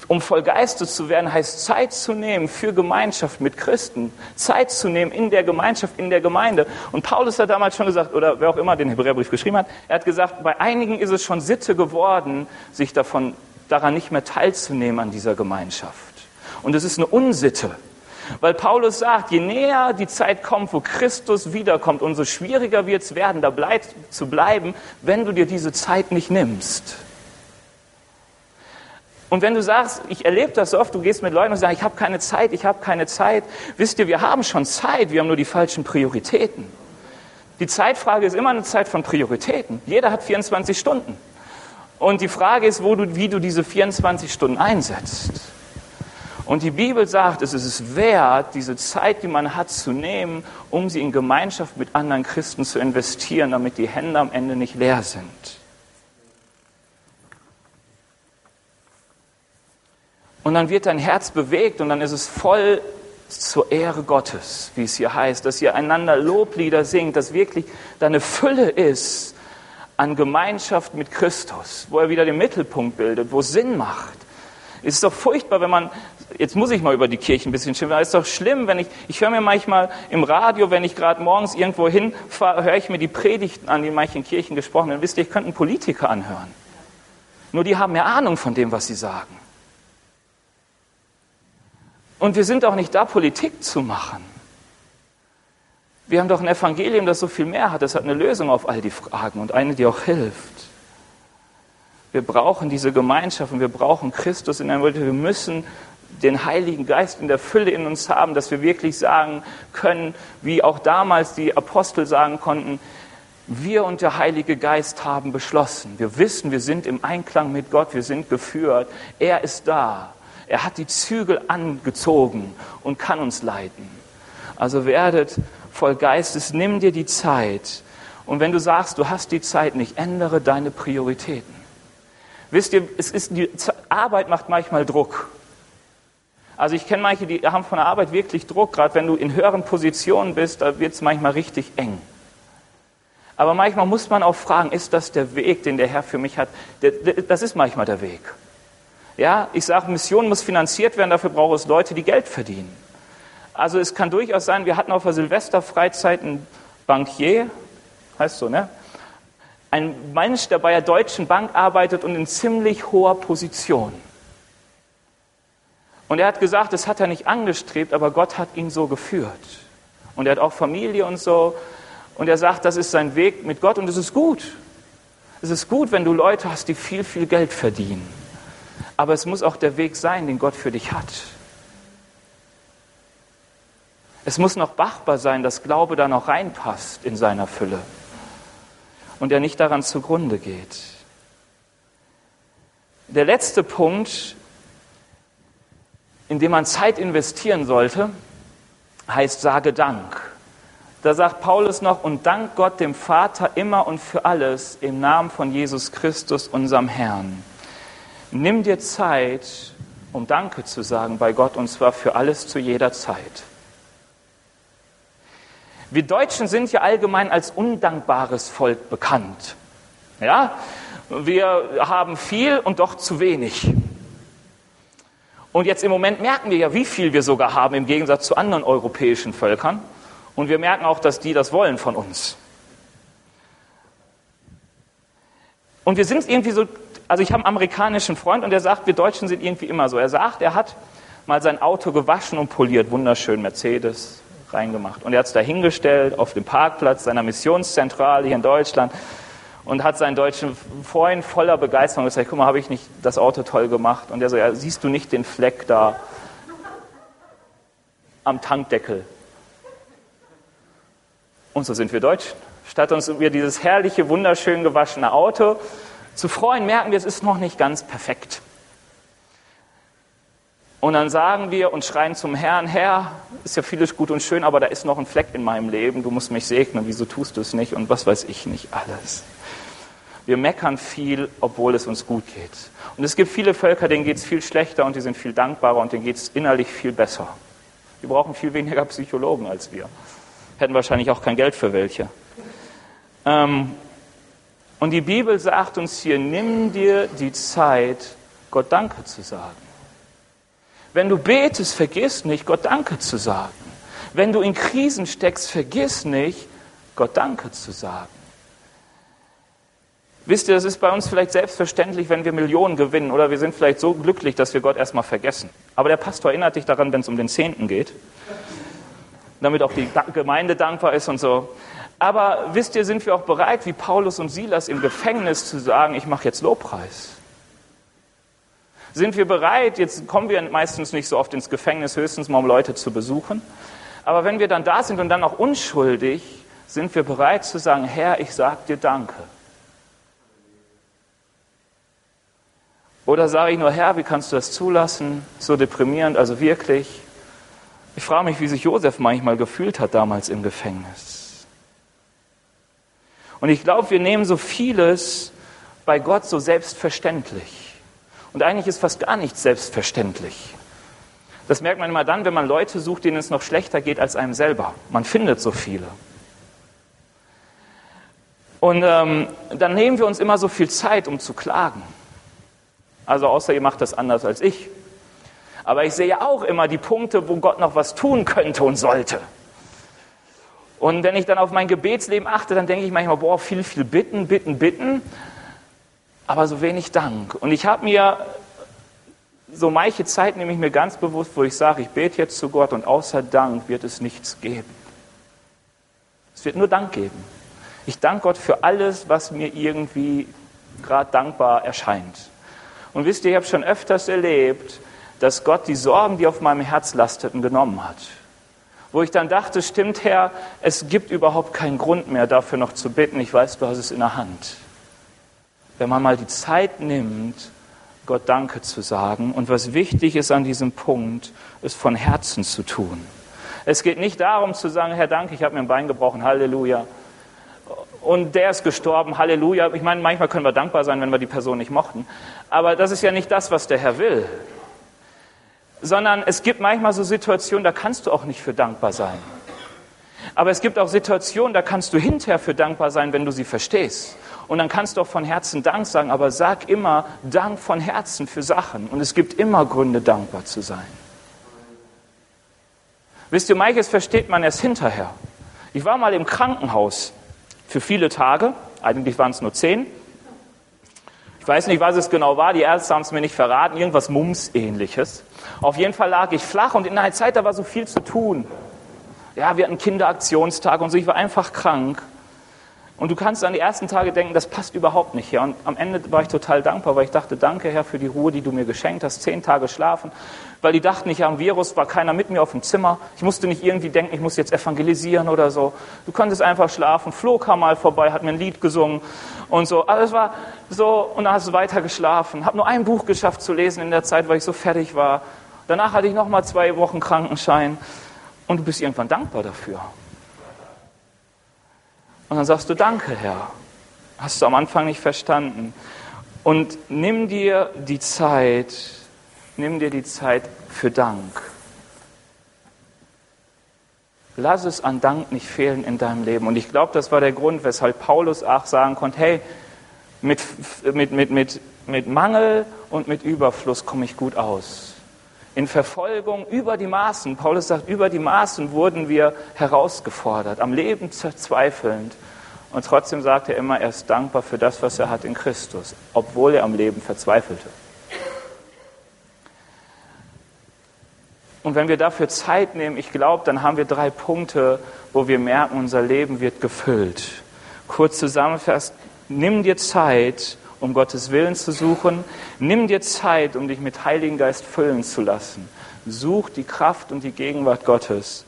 um voll Geistes zu werden, heißt Zeit zu nehmen für Gemeinschaft mit Christen, Zeit zu nehmen in der Gemeinschaft, in der Gemeinde. Und Paulus hat damals schon gesagt, oder wer auch immer den Hebräerbrief geschrieben hat, er hat gesagt, bei einigen ist es schon Sitte geworden, sich davon, daran nicht mehr teilzunehmen an dieser Gemeinschaft. Und es ist eine Unsitte. Weil Paulus sagt, je näher die Zeit kommt, wo Christus wiederkommt, umso schwieriger wird es werden, da bleib, zu bleiben, wenn du dir diese Zeit nicht nimmst. Und wenn du sagst, ich erlebe das oft, du gehst mit Leuten und sagst, ich habe keine Zeit, ich habe keine Zeit, wisst ihr, wir haben schon Zeit, wir haben nur die falschen Prioritäten. Die Zeitfrage ist immer eine Zeit von Prioritäten. Jeder hat 24 Stunden. Und die Frage ist, wo du, wie du diese 24 Stunden einsetzt. Und die Bibel sagt, es ist es wert, diese Zeit, die man hat, zu nehmen, um sie in Gemeinschaft mit anderen Christen zu investieren, damit die Hände am Ende nicht leer sind. Und dann wird dein Herz bewegt und dann ist es voll zur Ehre Gottes, wie es hier heißt, dass ihr einander Loblieder singt, dass wirklich da eine Fülle ist an Gemeinschaft mit Christus, wo er wieder den Mittelpunkt bildet, wo es Sinn macht. Es ist doch furchtbar, wenn man, jetzt muss ich mal über die Kirche ein bisschen schimpfen, es ist doch schlimm, wenn ich, ich höre mir manchmal im Radio, wenn ich gerade morgens irgendwo hinfahre, höre ich mir die Predigten an, die in manchen Kirchen gesprochen werden. Wisst ihr, ich könnte einen Politiker anhören. Nur die haben mehr Ahnung von dem, was sie sagen. Und wir sind auch nicht da, Politik zu machen. Wir haben doch ein Evangelium, das so viel mehr hat. Das hat eine Lösung auf all die Fragen und eine, die auch hilft. Wir brauchen diese Gemeinschaft und wir brauchen Christus in einem Wort. Wir müssen den Heiligen Geist in der Fülle in uns haben, dass wir wirklich sagen können, wie auch damals die Apostel sagen konnten, wir und der Heilige Geist haben beschlossen. Wir wissen, wir sind im Einklang mit Gott, wir sind geführt. Er ist da. Er hat die Zügel angezogen und kann uns leiten. Also werdet voll Geistes, nimm dir die Zeit. Und wenn du sagst, du hast die Zeit nicht, ändere deine Prioritäten. Wisst ihr, es ist die Arbeit macht manchmal Druck. Also ich kenne manche, die haben von der Arbeit wirklich Druck, gerade wenn du in höheren Positionen bist, da wird es manchmal richtig eng. Aber manchmal muss man auch fragen, ist das der Weg, den der Herr für mich hat? Das ist manchmal der Weg. Ja, ich sage, Mission muss finanziert werden, dafür braucht es Leute, die Geld verdienen. Also es kann durchaus sein, wir hatten auf der Silvesterfreizeit einen Bankier, heißt so, ne? Ein Mensch, der bei der Deutschen Bank arbeitet und in ziemlich hoher Position. Und er hat gesagt, das hat er nicht angestrebt, aber Gott hat ihn so geführt. Und er hat auch Familie und so. Und er sagt, das ist sein Weg mit Gott und es ist gut. Es ist gut, wenn du Leute hast, die viel, viel Geld verdienen. Aber es muss auch der Weg sein, den Gott für dich hat. Es muss noch machbar sein, dass Glaube da noch reinpasst in seiner Fülle und er nicht daran zugrunde geht. Der letzte Punkt, in dem man Zeit investieren sollte, heißt sage Dank. Da sagt Paulus noch, und dank Gott dem Vater immer und für alles im Namen von Jesus Christus, unserem Herrn. Nimm dir Zeit, um Danke zu sagen bei Gott, und zwar für alles zu jeder Zeit. Wir Deutschen sind ja allgemein als undankbares Volk bekannt. Ja, wir haben viel und doch zu wenig. Und jetzt im Moment merken wir ja, wie viel wir sogar haben im Gegensatz zu anderen europäischen Völkern. Und wir merken auch, dass die das wollen von uns. Und wir sind irgendwie so, also ich habe einen amerikanischen Freund und der sagt, wir Deutschen sind irgendwie immer so. Er sagt, er hat mal sein Auto gewaschen und poliert, wunderschön Mercedes, reingemacht. Und er hat es da hingestellt auf dem Parkplatz seiner Missionszentrale hier in Deutschland und hat seinen deutschen Freund voller Begeisterung gesagt, guck mal, habe ich nicht das Auto toll gemacht? Und er so, ja, siehst du nicht den Fleck da am Tankdeckel? Und so sind wir Deutschen. Statt uns über dieses herrliche, wunderschön gewaschene Auto zu freuen, merken wir, es ist noch nicht ganz perfekt. Und dann sagen wir und schreien zum Herrn, Herr, ist ja vieles gut und schön, aber da ist noch ein Fleck in meinem Leben, du musst mich segnen, wieso tust du es nicht und was weiß ich nicht alles. Wir meckern viel, obwohl es uns gut geht. Und es gibt viele Völker, denen geht es viel schlechter und die sind viel dankbarer und denen geht es innerlich viel besser. Die brauchen viel weniger Psychologen als wir. Hätten wahrscheinlich auch kein Geld für welche. Ähm, und die Bibel sagt uns hier, nimm dir die Zeit, Gott Danke zu sagen. Wenn du betest, vergiss nicht, Gott Danke zu sagen. Wenn du in Krisen steckst, vergiss nicht, Gott Danke zu sagen. Wisst ihr, das ist bei uns vielleicht selbstverständlich, wenn wir Millionen gewinnen oder wir sind vielleicht so glücklich, dass wir Gott erstmal vergessen. Aber der Pastor erinnert dich daran, wenn es um den Zehnten geht, damit auch die Gemeinde dankbar ist und so. Aber wisst ihr, sind wir auch bereit, wie Paulus und Silas im Gefängnis zu sagen, ich mache jetzt Lobpreis. Sind wir bereit, jetzt kommen wir meistens nicht so oft ins Gefängnis, höchstens mal um Leute zu besuchen, aber wenn wir dann da sind und dann auch unschuldig, sind wir bereit zu sagen, Herr, ich sag dir Danke. Oder sage ich nur, Herr, wie kannst du das zulassen? So deprimierend, also wirklich. Ich frage mich, wie sich Josef manchmal gefühlt hat damals im Gefängnis. Und ich glaube, wir nehmen so vieles bei Gott so selbstverständlich. Und eigentlich ist fast gar nichts selbstverständlich. Das merkt man immer dann, wenn man Leute sucht, denen es noch schlechter geht als einem selber. Man findet so viele. Und ähm, dann nehmen wir uns immer so viel Zeit, um zu klagen. Also außer ihr macht das anders als ich. Aber ich sehe auch immer die Punkte, wo Gott noch was tun könnte und sollte. Und wenn ich dann auf mein Gebetsleben achte, dann denke ich manchmal, boah, viel, viel bitten, bitten, bitten, aber so wenig Dank. Und ich habe mir so manche Zeit nehme ich mir ganz bewusst, wo ich sage, ich bete jetzt zu Gott und außer Dank wird es nichts geben. Es wird nur Dank geben. Ich danke Gott für alles, was mir irgendwie gerade dankbar erscheint. Und wisst ihr, ich habe schon öfters erlebt, dass Gott die Sorgen, die auf meinem Herz lasteten, genommen hat. Wo ich dann dachte, stimmt Herr, es gibt überhaupt keinen Grund mehr dafür noch zu bitten. Ich weiß, du hast es in der Hand. Wenn man mal die Zeit nimmt, Gott Danke zu sagen. Und was wichtig ist an diesem Punkt, ist von Herzen zu tun. Es geht nicht darum zu sagen, Herr Danke, ich habe mir ein Bein gebrochen, Halleluja. Und der ist gestorben, Halleluja. Ich meine, manchmal können wir dankbar sein, wenn wir die Person nicht mochten. Aber das ist ja nicht das, was der Herr will. Sondern es gibt manchmal so Situationen, da kannst du auch nicht für dankbar sein. Aber es gibt auch Situationen, da kannst du hinterher für dankbar sein, wenn du sie verstehst. Und dann kannst du auch von Herzen Dank sagen, aber sag immer Dank von Herzen für Sachen. Und es gibt immer Gründe, dankbar zu sein. Wisst ihr, manches versteht man erst hinterher. Ich war mal im Krankenhaus für viele Tage, eigentlich waren es nur zehn. Ich weiß nicht, was es genau war, die Ärzte haben es mir nicht verraten, irgendwas Mums-ähnliches. Auf jeden Fall lag ich flach und in einer Zeit, da war so viel zu tun. Ja, wir hatten Kinderaktionstag und so, ich war einfach krank. Und du kannst an die ersten Tage denken, das passt überhaupt nicht hier. Und am Ende war ich total dankbar, weil ich dachte, danke Herr für die Ruhe, die du mir geschenkt hast, zehn Tage schlafen. Weil die dachten, ich habe ein Virus, war keiner mit mir auf dem Zimmer. Ich musste nicht irgendwie denken, ich muss jetzt evangelisieren oder so. Du konntest einfach schlafen. Flo kam mal vorbei, hat mir ein Lied gesungen und so. Alles war so, und dann hast du weiter geschlafen. Habe nur ein Buch geschafft zu lesen in der Zeit, weil ich so fertig war. Danach hatte ich noch mal zwei Wochen Krankenschein. Und du bist irgendwann dankbar dafür. Und dann sagst du, danke Herr. Hast du am Anfang nicht verstanden. Und nimm dir die Zeit, nimm dir die Zeit für Dank. Lass es an Dank nicht fehlen in deinem Leben. Und ich glaube, das war der Grund, weshalb Paulus auch sagen konnte, hey, mit, mit, mit, mit, mit Mangel und mit Überfluss komme ich gut aus in Verfolgung über die Maßen, Paulus sagt, über die Maßen wurden wir herausgefordert, am Leben verzweifelnd. Und trotzdem sagt er immer, er ist dankbar für das, was er hat in Christus, obwohl er am Leben verzweifelte. Und wenn wir dafür Zeit nehmen, ich glaube, dann haben wir drei Punkte, wo wir merken, unser Leben wird gefüllt. Kurz zusammenfasst, nimm dir Zeit, um Gottes Willen zu suchen. Nimm dir Zeit, um dich mit Heiligen Geist füllen zu lassen. Such die Kraft und die Gegenwart Gottes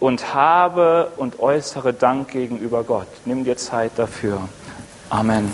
und habe und äußere Dank gegenüber Gott. Nimm dir Zeit dafür. Amen.